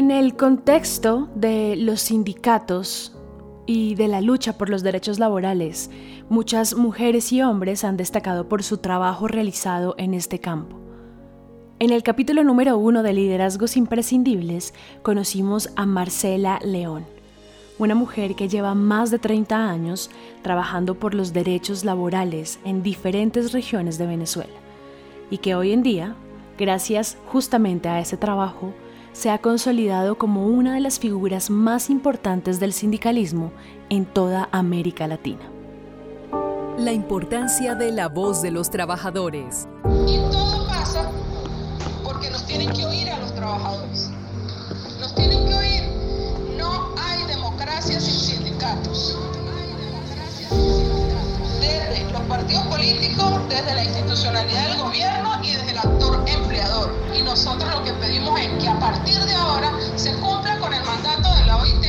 En el contexto de los sindicatos y de la lucha por los derechos laborales, muchas mujeres y hombres han destacado por su trabajo realizado en este campo. En el capítulo número uno de Liderazgos Imprescindibles conocimos a Marcela León, una mujer que lleva más de 30 años trabajando por los derechos laborales en diferentes regiones de Venezuela y que hoy en día, gracias justamente a ese trabajo, se ha consolidado como una de las figuras más importantes del sindicalismo en toda América Latina. La importancia de la voz de los trabajadores. Y todo pasa porque nos tienen que oír a los trabajadores. Nos tienen que oír. No hay democracia sin sindicatos. Desde los partidos políticos, desde la institucionalidad del gobierno y desde el actor empleador. Nosotros lo que pedimos es que a partir de ahora se cumpla con el mandato de la OIT,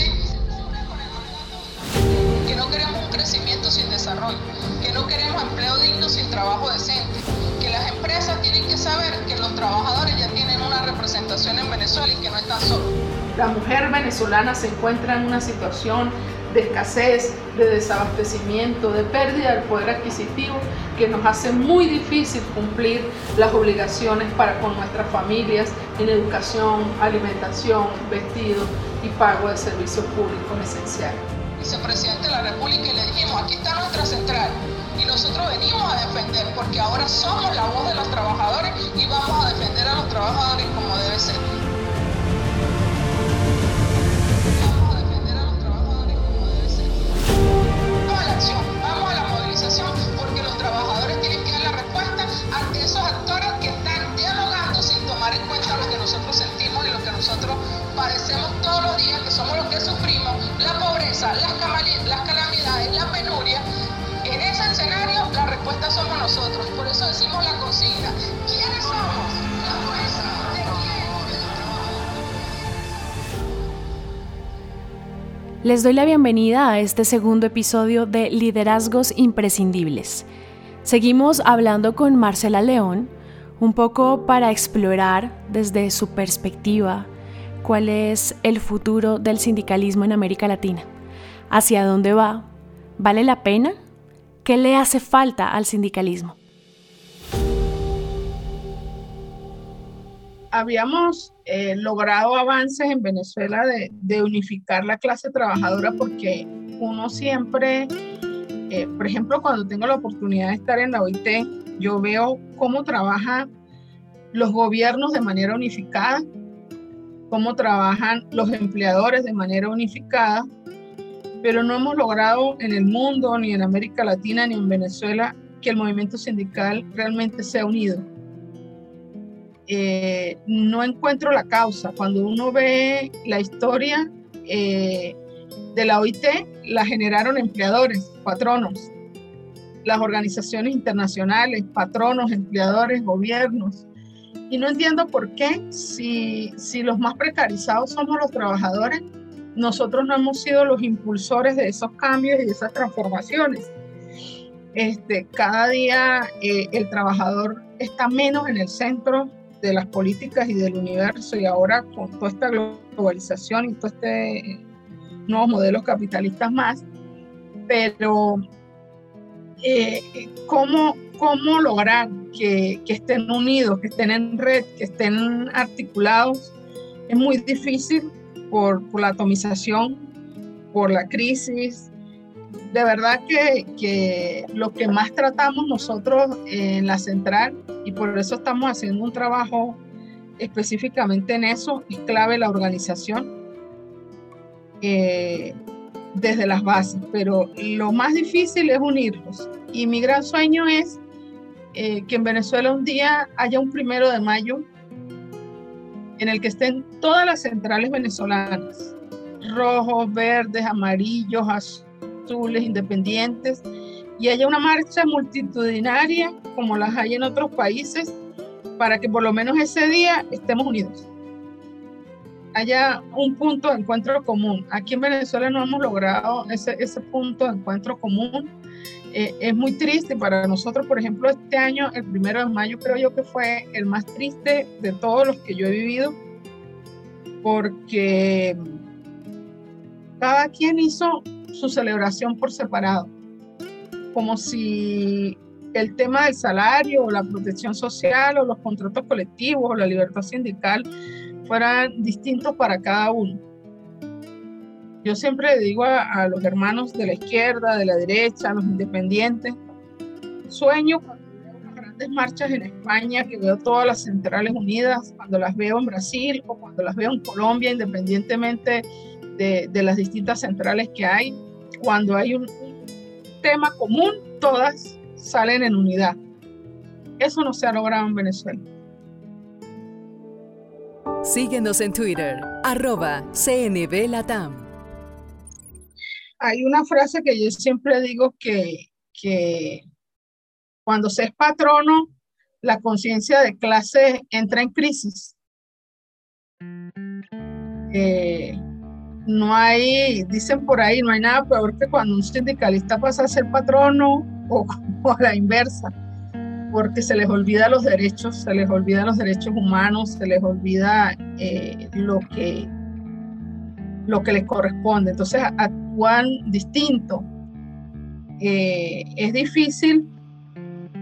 que no queremos un crecimiento sin desarrollo, que no queremos empleo digno sin trabajo decente, que las empresas tienen que saber que los trabajadores ya tienen una representación en Venezuela y que no están solos. La mujer venezolana se encuentra en una situación de escasez, de desabastecimiento, de pérdida del poder adquisitivo que nos hace muy difícil cumplir las obligaciones para con nuestras familias en educación, alimentación, vestido y pago de servicios públicos esenciales. Vicepresidente de la República y le dijimos, aquí está nuestra central y nosotros venimos a defender porque ahora somos la voz de los trabajadores y vamos a defender a los trabajadores como debe ser. Les doy la bienvenida a este segundo episodio de Liderazgos Imprescindibles. Seguimos hablando con Marcela León, un poco para explorar desde su perspectiva cuál es el futuro del sindicalismo en América Latina. ¿Hacia dónde va? ¿Vale la pena? ¿Qué le hace falta al sindicalismo? habíamos eh, logrado avances en Venezuela de, unificar la clase trabajadora porque uno siempre, eh, por ejemplo, cuando tengo la oportunidad de estar en la OIT, yo veo cómo trabajan los gobiernos de manera unificada, cómo trabajan los empleadores de manera unificada, pero no hemos logrado en el mundo, ni en América Latina, ni en Venezuela, que el movimiento sindical realmente sea unido eh, no encuentro la causa. Cuando uno ve la historia eh, de la OIT, la generaron empleadores, patronos, las organizaciones internacionales, patronos, empleadores, gobiernos. Y no entiendo por qué, si, si los más precarizados somos los trabajadores, nosotros no hemos sido los impulsores de esos cambios y de esas transformaciones. Este, cada día eh, el trabajador está menos en el centro de las políticas y del universo y ahora con toda esta globalización y todo este nuevos modelos capitalistas más, pero eh, ¿cómo, ¿cómo, lograr que, que, estén unidos, que estén en red, que estén articulados? Es muy difícil por, por la atomización, por la crisis, de verdad que, que, lo que más tratamos nosotros en la central, y por eso estamos haciendo un trabajo específicamente en eso, es clave la organización eh, desde las bases, pero lo más difícil es unirlos. Y mi gran sueño es eh, que en Venezuela un día haya un primero de mayo en el que estén todas las centrales venezolanas, rojos, verdes, amarillos, azules azules, independientes, y haya una marcha multitudinaria como las hay en otros países para que por lo menos ese día estemos unidos. Haya un punto de encuentro común. Aquí en Venezuela no hemos logrado ese, ese punto de encuentro común. Eh, es muy triste para nosotros, por ejemplo, este año, el primero de mayo, creo yo que fue el más triste de todos los que yo he vivido, porque cada quien hizo su celebración por separado, como si el tema del salario o la protección social o los contratos colectivos o la libertad sindical fueran distintos para cada uno. Yo siempre digo a, los hermanos de la izquierda, de la derecha, a los independientes, sueño las grandes marchas en España, que veo todas las centrales unidas, cuando las veo en Brasil o cuando las veo en Colombia, independientemente de, de las distintas centrales que hay, cuando hay un tema común, todas salen en unidad. Eso no se ha logrado en Venezuela. Síguenos en Twitter, arroba CNB Latam. Hay una frase que yo siempre digo que, que cuando se es patrono, la conciencia de clase entra en crisis. Eh, no hay, dicen por ahí, no hay nada peor que cuando un sindicalista pasa a ser patrono o, a la inversa, porque se les olvida los derechos, se les olvida los derechos humanos, se les olvida eh, lo, que, lo que les corresponde. Entonces actúan distinto. Eh, es difícil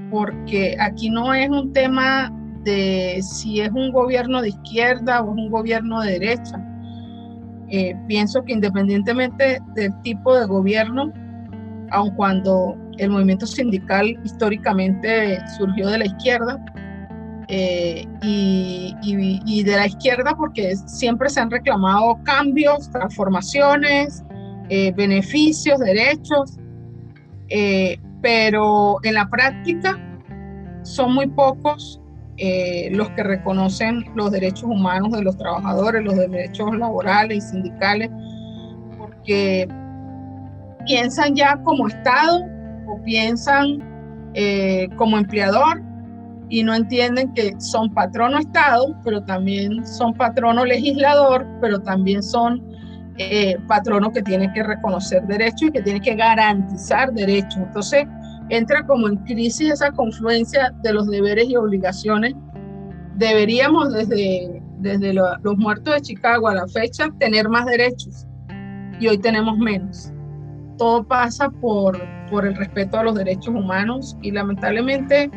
porque aquí no es un tema de si es un gobierno de izquierda o es un gobierno de derecha. Eh, pienso que independientemente del tipo de gobierno, aun cuando el movimiento sindical históricamente surgió de la izquierda, eh, y, de la izquierda porque siempre se han reclamado cambios, transformaciones, eh, beneficios, derechos, pero en la práctica son muy pocos eh, los que reconocen los derechos humanos de los trabajadores, los derechos laborales y sindicales, porque piensan ya como Estado o piensan eh, como empleador y no entienden que son patrono Estado, pero también son patrono legislador, pero también son eh, patrono que tiene que reconocer derechos y que tiene que garantizar derechos. Entonces, entra como en crisis esa confluencia de los deberes y obligaciones. Deberíamos desde, desde los muertos de Chicago a la fecha tener más derechos y hoy tenemos menos. Todo pasa por, por el respeto a los derechos humanos y lamentablemente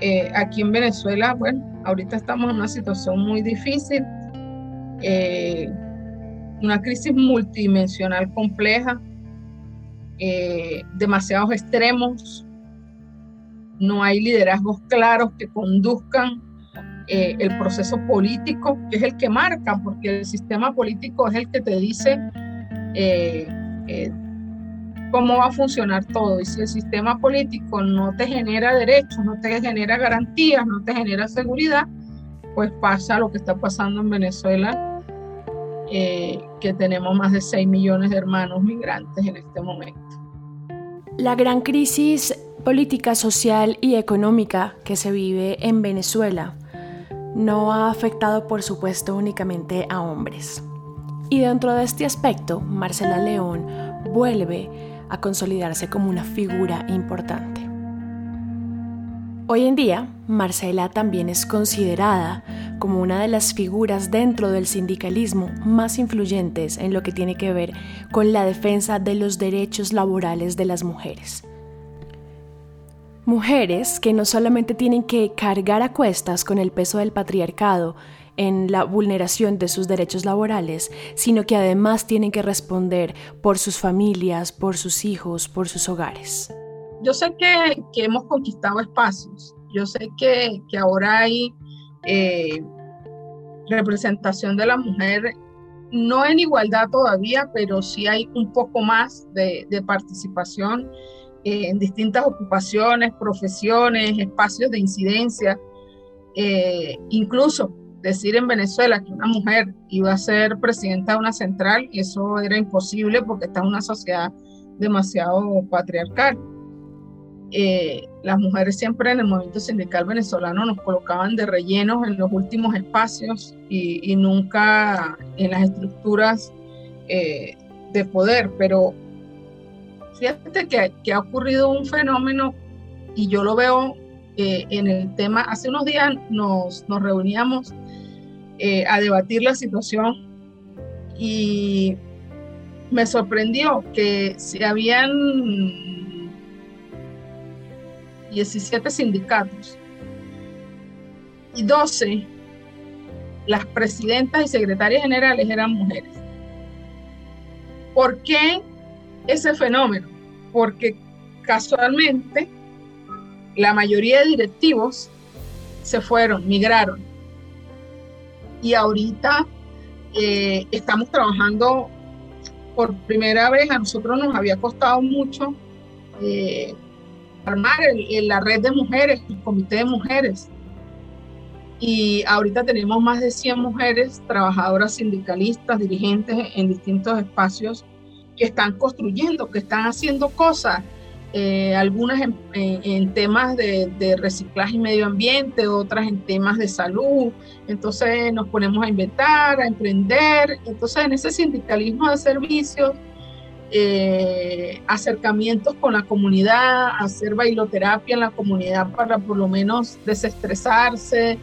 eh, aquí en Venezuela, bueno, ahorita estamos en una situación muy difícil, eh, una crisis multidimensional compleja, eh, demasiados extremos, no hay liderazgos claros que conduzcan eh, el proceso político, que es el que marca, porque el sistema político es el que te dice eh, cómo va a funcionar todo. Y si el sistema político no te genera derechos, no te genera garantías, no te genera seguridad, pues pasa lo que está pasando en Venezuela, que tenemos más de 6 millones de hermanos migrantes en este momento. La gran crisis política social y económica que se vive en Venezuela no ha afectado por supuesto únicamente a hombres. Y dentro de este aspecto, Marcela León vuelve a consolidarse como una figura importante. Hoy en día, Marcela también es considerada como una de las figuras dentro del sindicalismo más influyentes en lo que tiene que ver con la defensa de los derechos laborales de las mujeres. Mujeres que no solamente tienen que cargar a cuestas con el peso del patriarcado en la vulneración de sus derechos laborales, sino que además tienen que responder por sus familias, por sus hijos, por sus hogares. Yo sé que, hemos conquistado espacios, yo sé que, ahora hay eh, representación de la mujer, no en igualdad todavía, pero sí hay un poco más de, participación en distintas ocupaciones, profesiones, espacios de incidencia. Eh, incluso decir en Venezuela que una mujer iba a ser presidenta de una central, eso era imposible porque está en una sociedad demasiado patriarcal. Eh, las mujeres siempre en el movimiento sindical venezolano nos colocaban de rellenos en los últimos espacios y, nunca en las estructuras eh, de poder, pero Fíjate que, ha ocurrido un fenómeno y yo lo veo eh, en el tema, hace unos días nos, reuníamos eh, a debatir la situación y me sorprendió que si habían 17 sindicatos y 12, las presidentas y secretarias generales eran mujeres. ¿Por qué ese fenómeno? Porque casualmente la mayoría de directivos se fueron, migraron. Y ahorita eh, estamos trabajando por primera vez, a nosotros nos había costado mucho eh, armar la red de mujeres, el comité de mujeres. Y ahorita tenemos más de 100 mujeres trabajadoras sindicalistas, dirigentes en distintos espacios que están construyendo, que están haciendo cosas, eh, algunas en, temas de, reciclaje y medio ambiente, otras en temas de salud. Entonces nos ponemos a inventar, a emprender. Entonces en ese sindicalismo de servicios, eh, acercamientos con la comunidad, hacer bailoterapia en la comunidad para por lo menos desestresarse.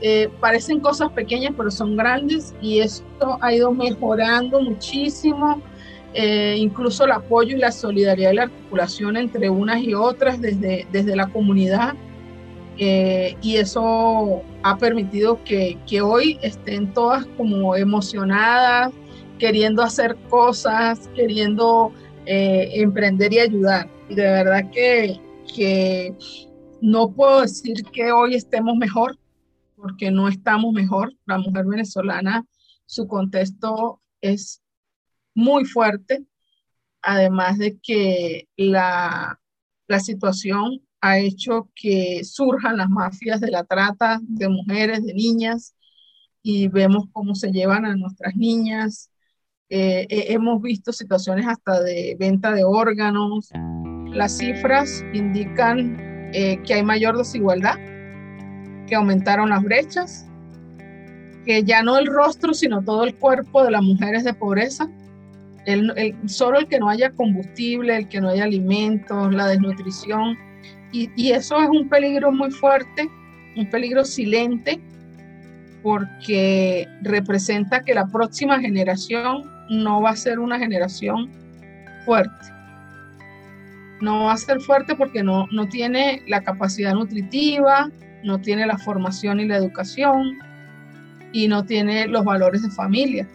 Eh, parecen cosas pequeñas, pero son grandes y esto ha ido mejorando muchísimo eh, incluso el apoyo y la solidaridad y la articulación entre unas y otras desde, desde la comunidad. Y eso ha permitido que, que, hoy estén todas como emocionadas, queriendo hacer cosas, queriendo eh, emprender y ayudar. Y de verdad que, que no puedo decir que hoy estemos mejor, porque no estamos mejor. La mujer venezolana, su contexto es muy fuerte, además de que la, situación ha hecho que surjan las mafias de la trata de mujeres, de niñas, y vemos cómo se llevan a nuestras niñas. Eh, hemos visto situaciones hasta de venta de órganos. Las cifras indican eh, que hay mayor desigualdad, que aumentaron las brechas, que ya no el rostro, sino todo el cuerpo de las mujeres de pobreza el, solo el que no haya combustible, el que no haya alimentos, la desnutrición. Y, y eso es un peligro muy fuerte, un peligro silente, porque representa que la próxima generación no va a ser una generación fuerte. No va a ser fuerte porque no, no tiene la capacidad nutritiva, no tiene la formación y la educación y no tiene los valores de familia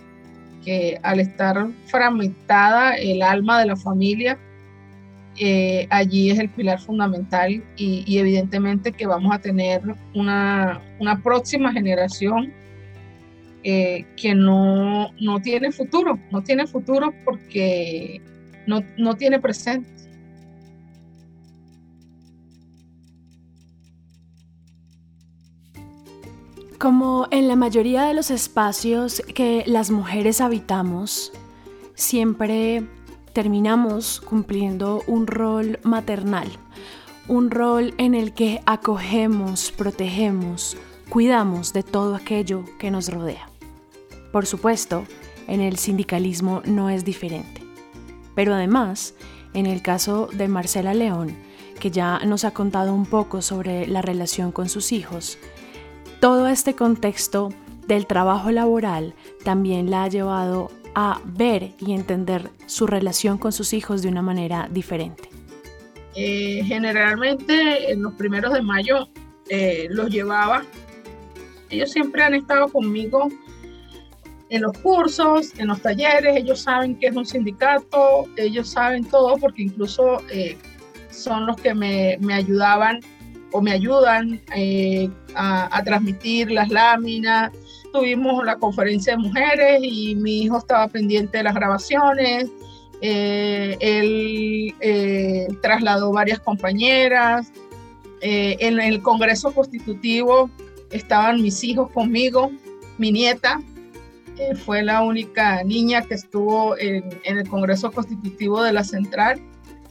que al estar fragmentada el alma de la familia, eh, allí es el pilar fundamental y, evidentemente que vamos a tener una, próxima generación eh, que no, no, tiene futuro, no tiene futuro porque no, no tiene presente. Como en la mayoría de los espacios que las mujeres habitamos, siempre terminamos cumpliendo un rol maternal, un rol en el que acogemos, protegemos, cuidamos de todo aquello que nos rodea. Por supuesto, en el sindicalismo no es diferente. Pero además, en el caso de Marcela León, que ya nos ha contado un poco sobre la relación con sus hijos, todo este contexto del trabajo laboral también la ha llevado a ver y entender su relación con sus hijos de una manera diferente. Eh, generalmente en los primeros de mayo eh, los llevaba. Ellos siempre han estado conmigo en los cursos, en los talleres, ellos saben que es un sindicato, ellos saben todo porque incluso eh, son los que me, me ayudaban o me ayudan eh, a, transmitir las láminas. Tuvimos la conferencia de mujeres y mi hijo estaba pendiente de las grabaciones. Eh, él trasladó varias compañeras. en el Congreso Constitutivo estaban mis hijos conmigo, mi nieta, fue la única niña que estuvo en, el Congreso Constitutivo de la Central.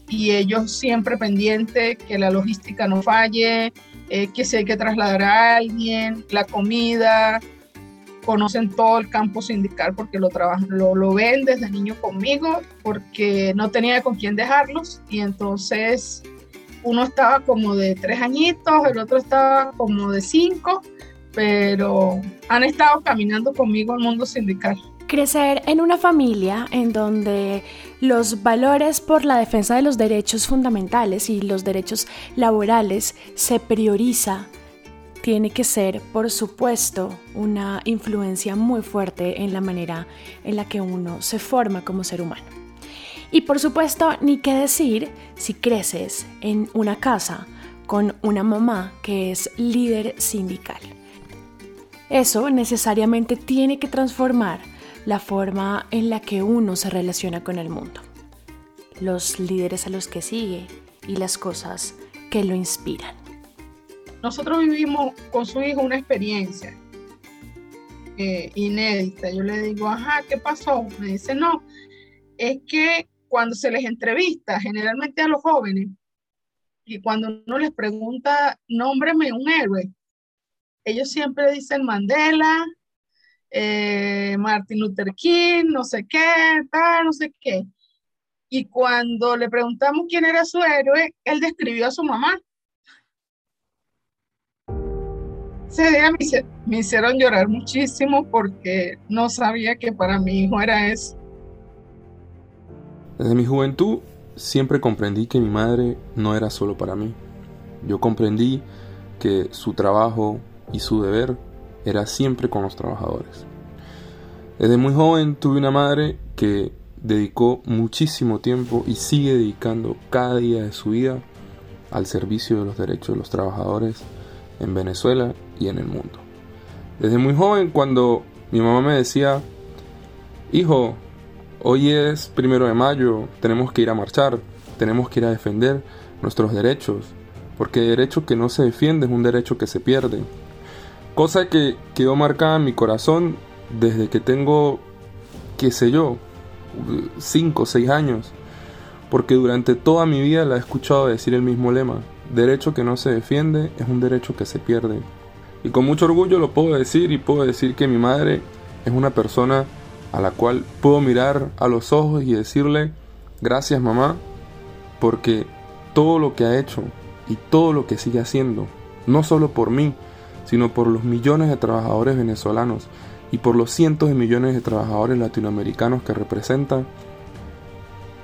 Y ellos siempre pendientes que la logística no falle, eh, que si hay que trasladar a alguien, la comida, conocen todo el campo sindical porque lo, trabajan, lo, lo ven desde niño conmigo, porque no tenía con quién dejarlos. Y entonces uno estaba como de tres añitos, el otro estaba como de cinco, pero han estado caminando conmigo el mundo sindical. Crecer en una familia en donde los valores por la defensa de los derechos fundamentales y los derechos laborales se prioriza tiene que ser, por supuesto, una influencia muy fuerte en la manera en la que uno se forma como ser humano. Y por supuesto, ni qué decir si creces en una casa con una mamá que es líder sindical. Eso necesariamente tiene que transformar la forma en la que uno se relaciona con el mundo, los líderes a los que sigue y las cosas que lo inspiran. Nosotros vivimos con su hijo una experiencia eh, inédita. Yo le digo, ajá, ¿qué pasó? Me dice, no, es que cuando se les entrevista, generalmente a los jóvenes, y cuando uno les pregunta, nómbreme un héroe, ellos siempre dicen Mandela, eh, Martin Luther King, no sé qué, tal, no sé qué. Y cuando le preguntamos quién era su héroe, él describió a su mamá. Ese día me, hicieron llorar muchísimo porque no sabía que para mi hijo era eso. Desde mi juventud siempre comprendí que mi madre no era solo para mí. Yo comprendí que su trabajo y su deber era siempre con los trabajadores. Desde muy joven tuve una madre que dedicó muchísimo tiempo y sigue dedicando cada día de su vida al servicio de los derechos de los trabajadores en Venezuela y en el mundo. Desde muy joven cuando mi mamá me decía, hijo, hoy es primero de mayo, tenemos que ir a marchar, tenemos que ir a defender nuestros derechos, porque derecho que no se defiende es un derecho que se pierde. Cosa que quedó marcada en mi corazón desde que tengo, qué sé yo, 5 o 6 años, porque durante toda mi vida la he escuchado decir el mismo lema, derecho que no se defiende es un derecho que se pierde. Y con mucho orgullo lo puedo decir y puedo decir que mi madre es una persona a la cual puedo mirar a los ojos y decirle, gracias mamá, porque todo lo que ha hecho y todo lo que sigue haciendo, no solo por mí, sino por los millones de trabajadores venezolanos y por los cientos de millones de trabajadores latinoamericanos que representa,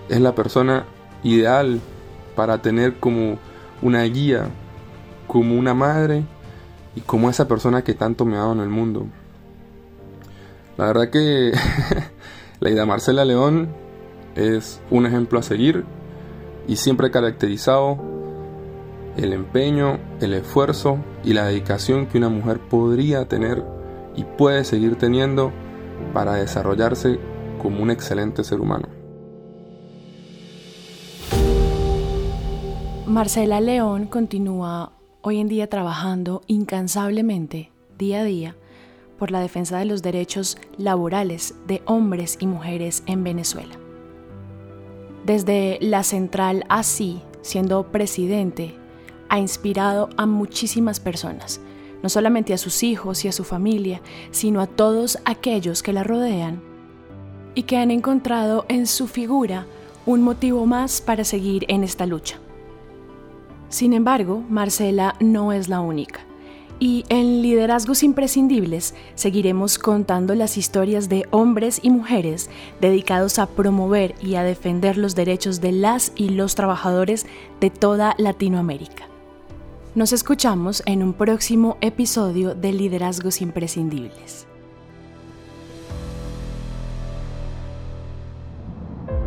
es la persona ideal para tener como una guía, como una madre y como esa persona que tanto me ha dado en el mundo. La verdad que la idea Marcela León es un ejemplo a seguir y siempre caracterizado el empeño, el esfuerzo y la dedicación que una mujer podría tener y puede seguir teniendo para desarrollarse como un excelente ser humano. Marcela León continúa hoy en día trabajando incansablemente, día a día, por la defensa de los derechos laborales de hombres y mujeres en Venezuela. Desde la central así, siendo presidente, ha inspirado a muchísimas personas, no solamente a sus hijos y a su familia, sino a todos aquellos que la rodean y que han encontrado en su figura un motivo más para seguir en esta lucha. Sin embargo, Marcela no es la única. Y en Liderazgos Imprescindibles seguiremos contando las historias de hombres y mujeres dedicados a promover y a defender los derechos de las y los trabajadores de toda Latinoamérica. Nos escuchamos en un próximo episodio de Liderazgos Imprescindibles.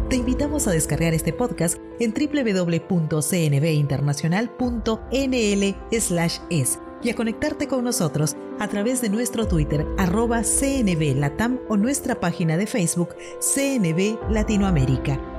Te invitamos a descargar este podcast en www.cnbinternacional.nl/es y a conectarte con nosotros a través de nuestro Twitter arroba CNB Latam o nuestra página de Facebook CNB Latinoamérica.